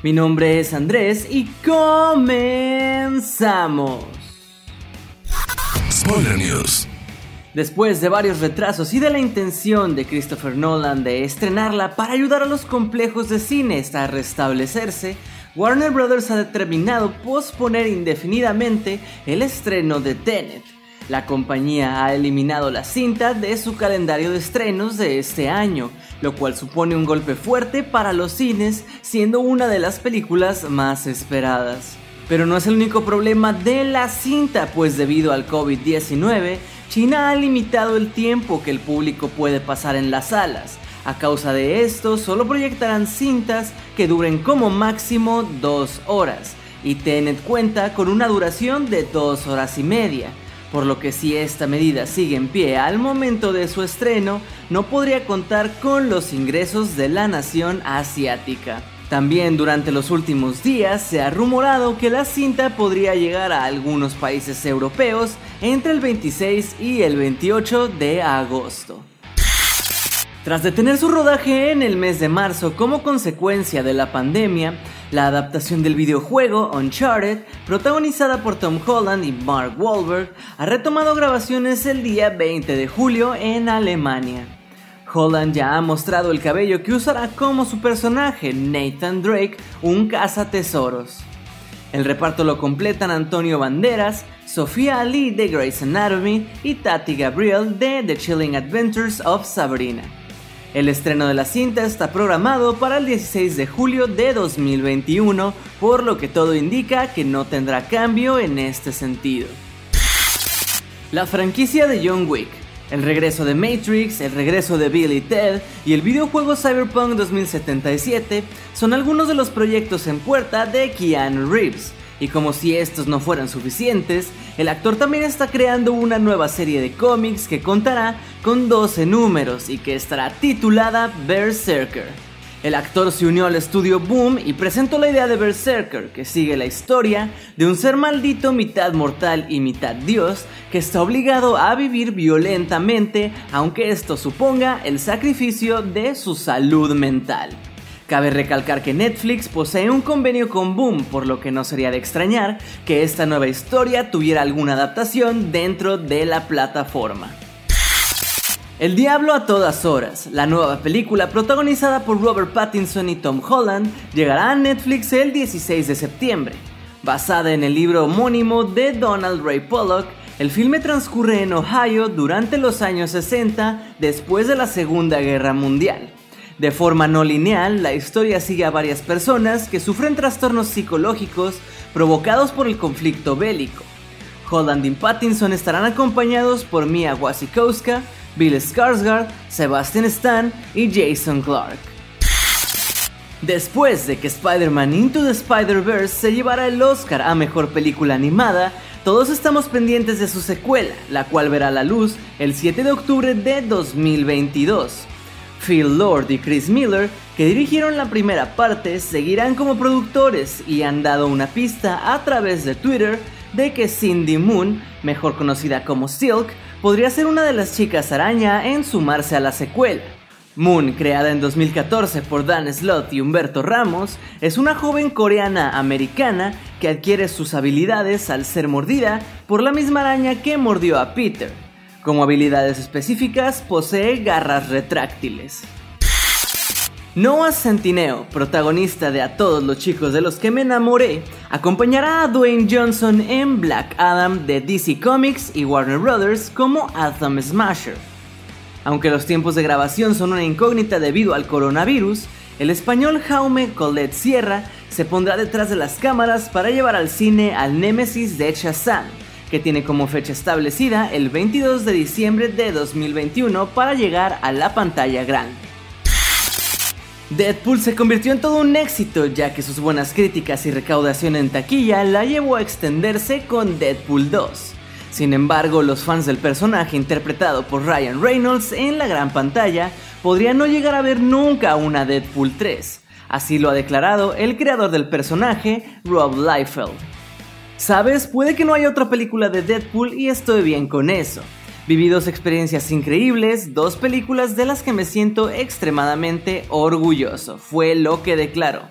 Mi nombre es Andrés y comenzamos. Spoiler News. Después de varios retrasos y de la intención de Christopher Nolan de estrenarla para ayudar a los complejos de cine a restablecerse, Warner Bros. ha determinado posponer indefinidamente el estreno de Tenet. La compañía ha eliminado la cinta de su calendario de estrenos de este año, lo cual supone un golpe fuerte para los cines, siendo una de las películas más esperadas. Pero no es el único problema de la cinta, pues debido al COVID-19, China ha limitado el tiempo que el público puede pasar en las salas. A causa de esto, solo proyectarán cintas que duren como máximo dos horas, y Tenet cuenta con una duración de dos horas y media por lo que si esta medida sigue en pie al momento de su estreno, no podría contar con los ingresos de la nación asiática. También durante los últimos días se ha rumorado que la cinta podría llegar a algunos países europeos entre el 26 y el 28 de agosto. Tras detener su rodaje en el mes de marzo como consecuencia de la pandemia, la adaptación del videojuego Uncharted, protagonizada por Tom Holland y Mark Wahlberg, ha retomado grabaciones el día 20 de julio en Alemania. Holland ya ha mostrado el cabello que usará como su personaje, Nathan Drake, un cazatesoros. El reparto lo completan Antonio Banderas, Sofía Ali de Grey's Anatomy y Tati Gabriel de The Chilling Adventures of Sabrina. El estreno de la cinta está programado para el 16 de julio de 2021, por lo que todo indica que no tendrá cambio en este sentido. La franquicia de John Wick, el regreso de Matrix, el regreso de Bill y Ted y el videojuego Cyberpunk 2077 son algunos de los proyectos en puerta de Keanu Reeves. Y como si estos no fueran suficientes, el actor también está creando una nueva serie de cómics que contará con 12 números y que estará titulada Berserker. El actor se unió al estudio Boom y presentó la idea de Berserker, que sigue la historia de un ser maldito mitad mortal y mitad dios que está obligado a vivir violentamente, aunque esto suponga el sacrificio de su salud mental. Cabe recalcar que Netflix posee un convenio con Boom, por lo que no sería de extrañar que esta nueva historia tuviera alguna adaptación dentro de la plataforma. El Diablo a todas horas, la nueva película protagonizada por Robert Pattinson y Tom Holland, llegará a Netflix el 16 de septiembre. Basada en el libro homónimo de Donald Ray Pollock, el filme transcurre en Ohio durante los años 60 después de la Segunda Guerra Mundial. De forma no lineal, la historia sigue a varias personas que sufren trastornos psicológicos provocados por el conflicto bélico. Holland y Pattinson estarán acompañados por Mia Wasikowska, Bill Skarsgård, Sebastian Stan y Jason Clarke. Después de que Spider-Man Into the Spider-Verse se llevara el Oscar a Mejor Película Animada, todos estamos pendientes de su secuela, la cual verá la luz el 7 de octubre de 2022. Phil Lord y Chris Miller, que dirigieron la primera parte, seguirán como productores y han dado una pista a través de Twitter de que Cindy Moon, mejor conocida como Silk, podría ser una de las chicas araña en sumarse a la secuela. Moon, creada en 2014 por Dan Slott y Humberto Ramos, es una joven coreana americana que adquiere sus habilidades al ser mordida por la misma araña que mordió a Peter. Como habilidades específicas, posee garras retráctiles. Noah Centineo, protagonista de A todos los chicos de los que me enamoré, acompañará a Dwayne Johnson en Black Adam de DC Comics y Warner Brothers como Atom Smasher. Aunque los tiempos de grabación son una incógnita debido al coronavirus, el español Jaume Colette Sierra se pondrá detrás de las cámaras para llevar al cine al Némesis de Shazam, que tiene como fecha establecida el 22 de diciembre de 2021 para llegar a la pantalla grande. Deadpool se convirtió en todo un éxito ya que sus buenas críticas y recaudación en taquilla la llevó a extenderse con Deadpool 2. Sin embargo, los fans del personaje interpretado por Ryan Reynolds en la gran pantalla podrían no llegar a ver nunca una Deadpool 3. Así lo ha declarado el creador del personaje, Rob Liefeld. Sabes, puede que no haya otra película de Deadpool y estoy bien con eso. Viví dos experiencias increíbles, dos películas de las que me siento extremadamente orgulloso, fue lo que declaró.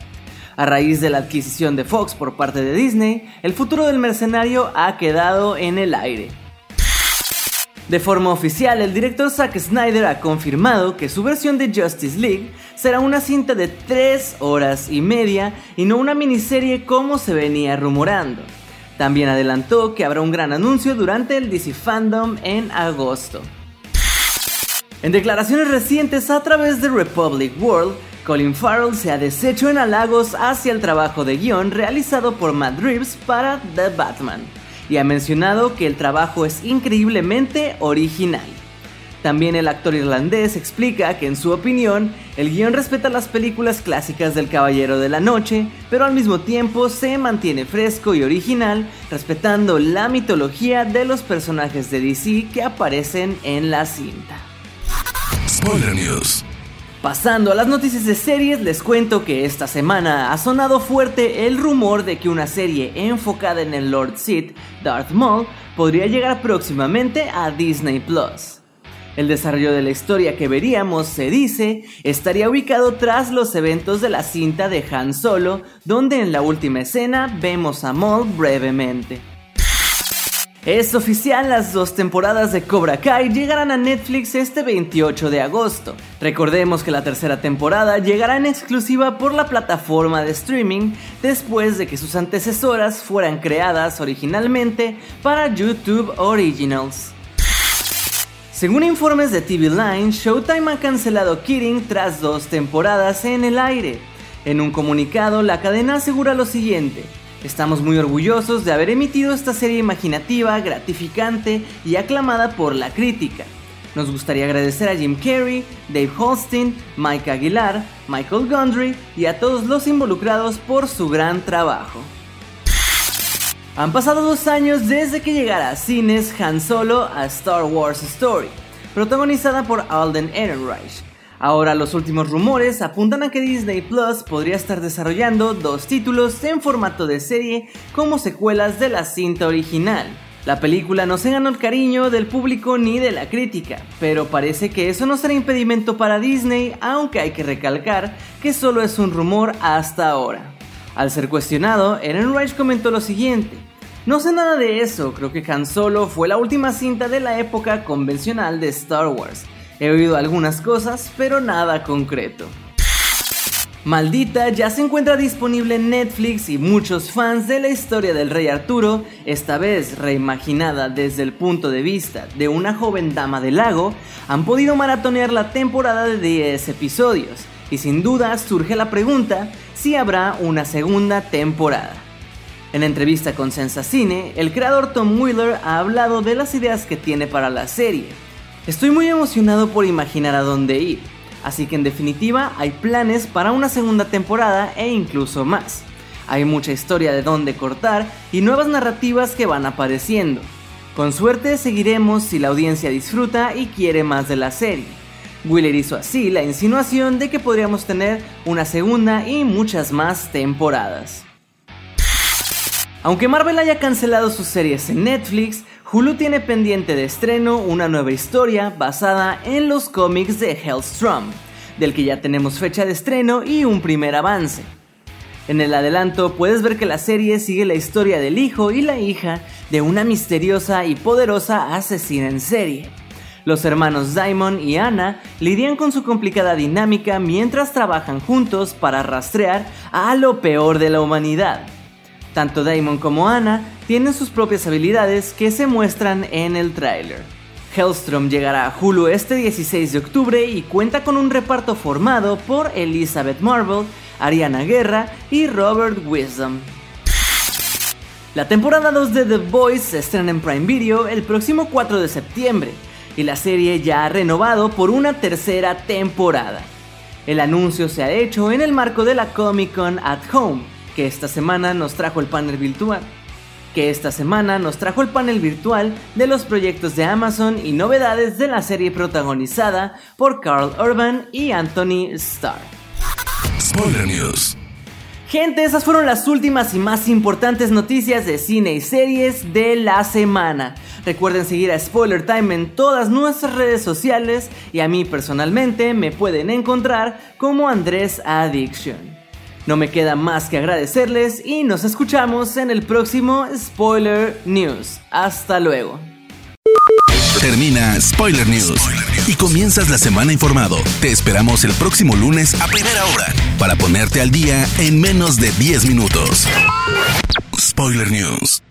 A raíz de la adquisición de Fox por parte de Disney, el futuro del mercenario ha quedado en el aire. De forma oficial, el director Zack Snyder ha confirmado que su versión de Justice League será una cinta de 3 horas y media y no una miniserie como se venía rumorando. También adelantó que habrá un gran anuncio durante el DC Fandom en agosto. En declaraciones recientes a través de Republic World, Colin Farrell se ha deshecho en halagos hacia el trabajo de guion realizado por Matt Reeves para The Batman, y ha mencionado que el trabajo es increíblemente original. También el actor irlandés explica que en su opinión, el guion respeta las películas clásicas del Caballero de la Noche, pero al mismo tiempo se mantiene fresco y original, respetando la mitología de los personajes de DC que aparecen en la cinta. Spoiler News. Pasando a las noticias de series, les cuento que esta semana ha sonado fuerte el rumor de que una serie enfocada en el Lord Sith, Darth Maul, podría llegar próximamente a Disney Plus. El desarrollo de la historia que veríamos, se dice, estaría ubicado tras los eventos de la cinta de Han Solo, donde en la última escena vemos a Maul brevemente. Es oficial, las dos temporadas de Cobra Kai llegarán a Netflix este 28 de agosto. Recordemos que la tercera temporada llegará en exclusiva por la plataforma de streaming después de que sus antecesoras fueran creadas originalmente para YouTube Originals. Según informes de TV Line, Showtime ha cancelado Kidding tras dos temporadas en el aire. En un comunicado, la cadena asegura lo siguiente. Estamos muy orgullosos de haber emitido esta serie imaginativa, gratificante y aclamada por la crítica. Nos gustaría agradecer a Jim Carrey, Dave Holstein, Mike Aguilar, Michael Gondry y a todos los involucrados por su gran trabajo. Han pasado dos años desde que llegara a cines Han Solo a Star Wars Story, protagonizada por Alden Ehrenreich. Ahora los últimos rumores apuntan a que Disney Plus podría estar desarrollando dos títulos en formato de serie como secuelas de la cinta original. La película no se ganó el cariño del público ni de la crítica, pero parece que eso no será impedimento para Disney, aunque hay que recalcar que solo es un rumor hasta ahora. Al ser cuestionado, Ehrenreich comentó lo siguiente. No sé nada de eso, creo que Han Solo fue la última cinta de la época convencional de Star Wars. He oído algunas cosas, pero nada concreto. Maldita ya se encuentra disponible en Netflix y muchos fans de la historia del rey Arturo, esta vez reimaginada desde el punto de vista de una joven dama del lago, han podido maratonear la temporada de 10 episodios y sin duda surge la pregunta si habrá una segunda temporada. En entrevista con Sensacine, el creador Tom Wheeler ha hablado de las ideas que tiene para la serie. Estoy muy emocionado por imaginar a dónde ir, así que en definitiva hay planes para una segunda temporada e incluso más. Hay mucha historia de dónde cortar y nuevas narrativas que van apareciendo. Con suerte seguiremos si la audiencia disfruta y quiere más de la serie. Wheeler hizo así la insinuación de que podríamos tener una segunda y muchas más temporadas. Aunque Marvel haya cancelado sus series en Netflix, Hulu tiene pendiente de estreno una nueva historia basada en los cómics de Hellstrom, del que ya tenemos fecha de estreno y un primer avance. En el adelanto puedes ver que la serie sigue la historia del hijo y la hija de una misteriosa y poderosa asesina en serie. Los hermanos Diamond y Anna lidian con su complicada dinámica mientras trabajan juntos para rastrear a lo peor de la humanidad, tanto Damon como Anna tienen sus propias habilidades que se muestran en el tráiler. Hellstrom llegará a Hulu este 16 de octubre y cuenta con un reparto formado por Elizabeth Marvel, Ariana Guerra y Robert Wisdom. La temporada 2 de The Boys se estrena en Prime Video el próximo 4 de septiembre y la serie ya ha renovado por una tercera temporada. El anuncio se ha hecho en el marco de la Comic Con at Home, que esta semana nos trajo el panel virtual que esta semana nos trajo el panel virtual de los proyectos de Amazon y novedades de la serie protagonizada por Carl Urban y Anthony Starr. Spoiler News. Gente, esas fueron las últimas y más importantes noticias de cine y series de la semana. Recuerden seguir a Spoiler Time en todas nuestras redes sociales y a mí personalmente me pueden encontrar como Andrés Addiction. No me queda más que agradecerles y nos escuchamos en el próximo Spoiler News. Hasta luego. Termina Spoiler News y comienzas la semana informado. Te esperamos el próximo lunes a primera hora para ponerte al día en menos de 10 minutos. Spoiler News.